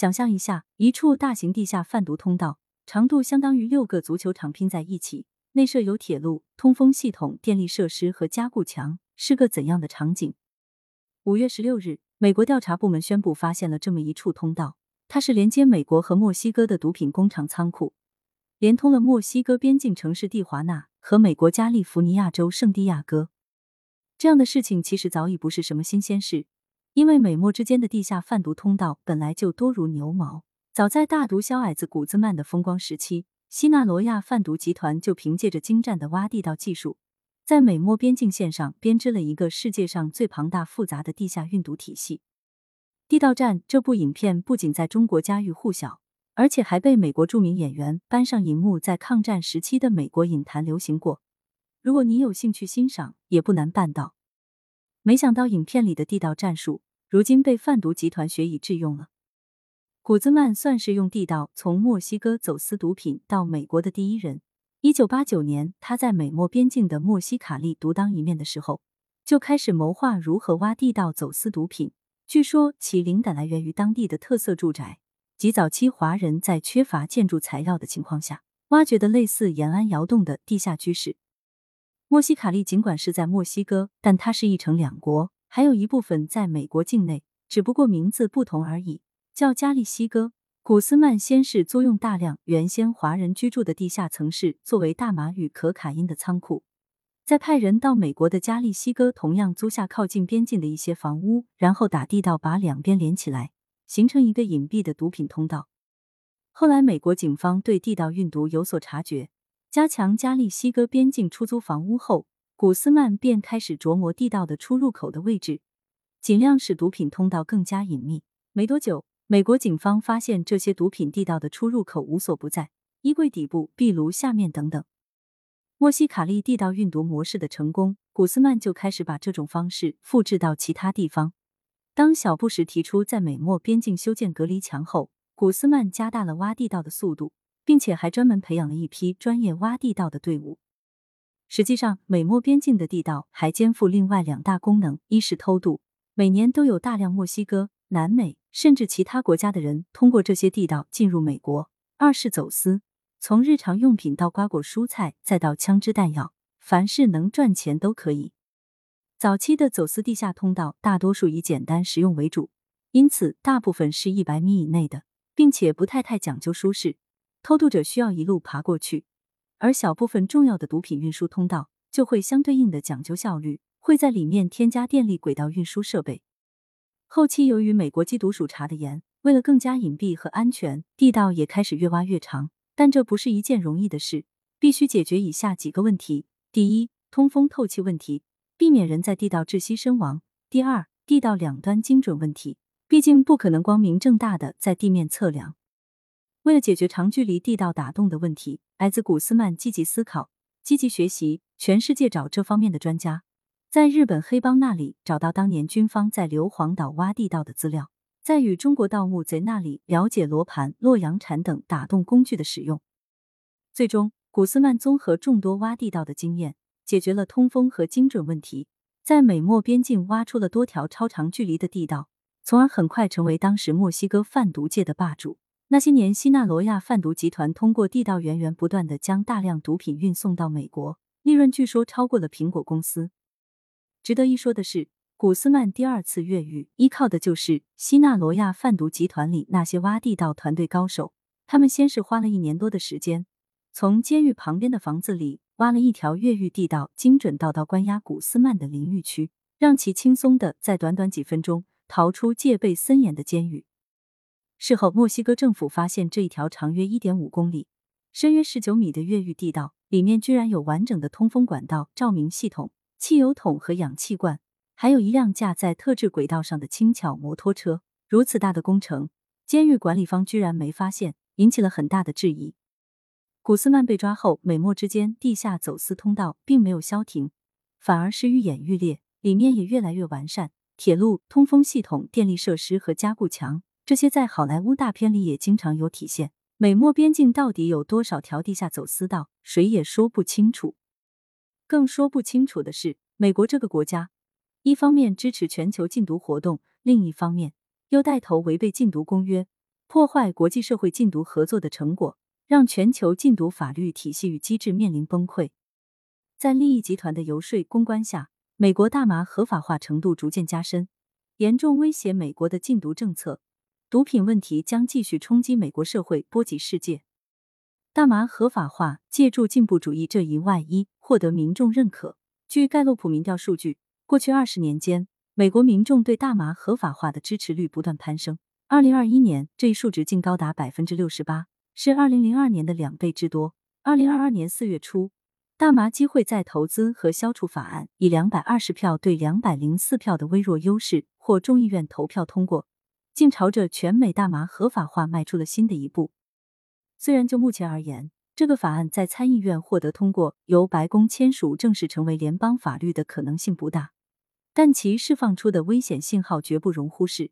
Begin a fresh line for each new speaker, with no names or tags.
想象一下，一处大型地下贩毒通道，长度相当于六个足球场拼在一起，内设有铁路、通风系统、电力设施和加固墙，是个怎样的场景？五月十六日，美国调查部门宣布发现了这么一处通道，它是连接美国和墨西哥的毒品工厂仓库，连通了墨西哥边境城市蒂华纳和美国加利福尼亚州圣地亚哥。这样的事情其实早已不是什么新鲜事，因为美墨之间的地下贩毒通道本来就多如牛毛。早在大毒枭矮子古兹曼的风光时期，西纳罗亚贩毒集团就凭借着精湛的挖地道技术。在美墨边境线上编织了一个世界上最庞大复杂的地下运毒体系。《地道战》这部影片不仅在中国家喻户晓，而且还被美国著名演员搬上银幕，在抗战时期的美国影坛流行过。如果你有兴趣欣赏，也不难办到。没想到影片里的地道战术，如今被贩毒集团学以致用了。古兹曼算是用地道从墨西哥走私毒品到美国的第一人。一九八九年，他在美墨边境的墨西卡利独当一面的时候，就开始谋划如何挖地道走私毒品。据说其灵感来源于当地的特色住宅及早期华人在缺乏建筑材料的情况下，挖掘的类似延安窑洞的地下居室。墨西卡利尽管是在墨西哥，但它是一城两国，还有一部分在美国境内，只不过名字不同而已，叫加利西哥。古斯曼先是租用大量原先华人居住的地下层室作为大麻与可卡因的仓库，再派人到美国的加利西哥同样租下靠近边境的一些房屋，然后打地道把两边连起来，形成一个隐蔽的毒品通道。后来美国警方对地道运毒有所察觉，加强加利西哥边境出租房屋后，古斯曼便开始琢磨地道的出入口的位置，尽量使毒品通道更加隐秘。没多久。美国警方发现这些毒品地道的出入口无所不在，衣柜底部、壁炉下面等等。墨西卡利地道运毒模式的成功，古斯曼就开始把这种方式复制到其他地方。当小布什提出在美墨边境修建隔离墙后，古斯曼加大了挖地道的速度，并且还专门培养了一批专业挖地道的队伍。实际上，美墨边境的地道还肩负另外两大功能：一是偷渡，每年都有大量墨西哥、南美。甚至其他国家的人通过这些地道进入美国。二是走私，从日常用品到瓜果蔬菜，再到枪支弹药，凡是能赚钱都可以。早期的走私地下通道大多数以简单实用为主，因此大部分是一百米以内的，并且不太太讲究舒适，偷渡者需要一路爬过去。而小部分重要的毒品运输通道就会相对应的讲究效率，会在里面添加电力轨道运输设备。后期由于美国缉毒署查的严，为了更加隐蔽和安全，地道也开始越挖越长。但这不是一件容易的事，必须解决以下几个问题：第一，通风透气问题，避免人在地道窒息身亡；第二，地道两端精准问题，毕竟不可能光明正大的在地面测量。为了解决长距离地道打洞的问题，矮子古斯曼积极思考，积极学习，全世界找这方面的专家。在日本黑帮那里找到当年军方在硫磺岛挖地道的资料，在与中国盗墓贼那里了解罗盘、洛阳铲等打洞工具的使用。最终，古斯曼综合众多挖地道的经验，解决了通风和精准问题，在美墨边境挖出了多条超长距离的地道，从而很快成为当时墨西哥贩毒界的霸主。那些年，西纳罗亚贩毒集团通过地道源源不断的将大量毒品运送到美国，利润据说超过了苹果公司。值得一说的是，古斯曼第二次越狱依靠的就是西纳罗亚贩毒集团里那些挖地道团队高手。他们先是花了一年多的时间，从监狱旁边的房子里挖了一条越狱地道，精准到到关押古斯曼的淋浴区，让其轻松的在短短几分钟逃出戒备森严的监狱。事后，墨西哥政府发现这一条长约一点五公里、深约十九米的越狱地道里面居然有完整的通风管道、照明系统。汽油桶和氧气罐，还有一辆架在特制轨道上的轻巧摩托车。如此大的工程，监狱管理方居然没发现，引起了很大的质疑。古斯曼被抓后，美墨之间地下走私通道并没有消停，反而是愈演愈烈，里面也越来越完善。铁路、通风系统、电力设施和加固墙，这些在好莱坞大片里也经常有体现。美墨边境到底有多少条地下走私道，谁也说不清楚。更说不清楚的是，美国这个国家，一方面支持全球禁毒活动，另一方面又带头违背禁毒公约，破坏国际社会禁毒合作的成果，让全球禁毒法律体系与机制面临崩溃。在利益集团的游说公关下，美国大麻合法化程度逐渐加深，严重威胁美国的禁毒政策。毒品问题将继续冲击美国社会，波及世界。大麻合法化借助进步主义这一外衣，获得民众认可。据盖洛普民调数据，过去二十年间，美国民众对大麻合法化的支持率不断攀升。二零二一年，这一数值竟高达百分之六十八，是二零零二年的两倍之多。二零二二年四月初，大麻机会再投资和消除法案以两百二十票对两百零四票的微弱优势获众议院投票通过，竟朝着全美大麻合法化迈出了新的一步。虽然就目前而言，这个法案在参议院获得通过，由白宫签署正式成为联邦法律的可能性不大，但其释放出的危险信号绝不容忽视。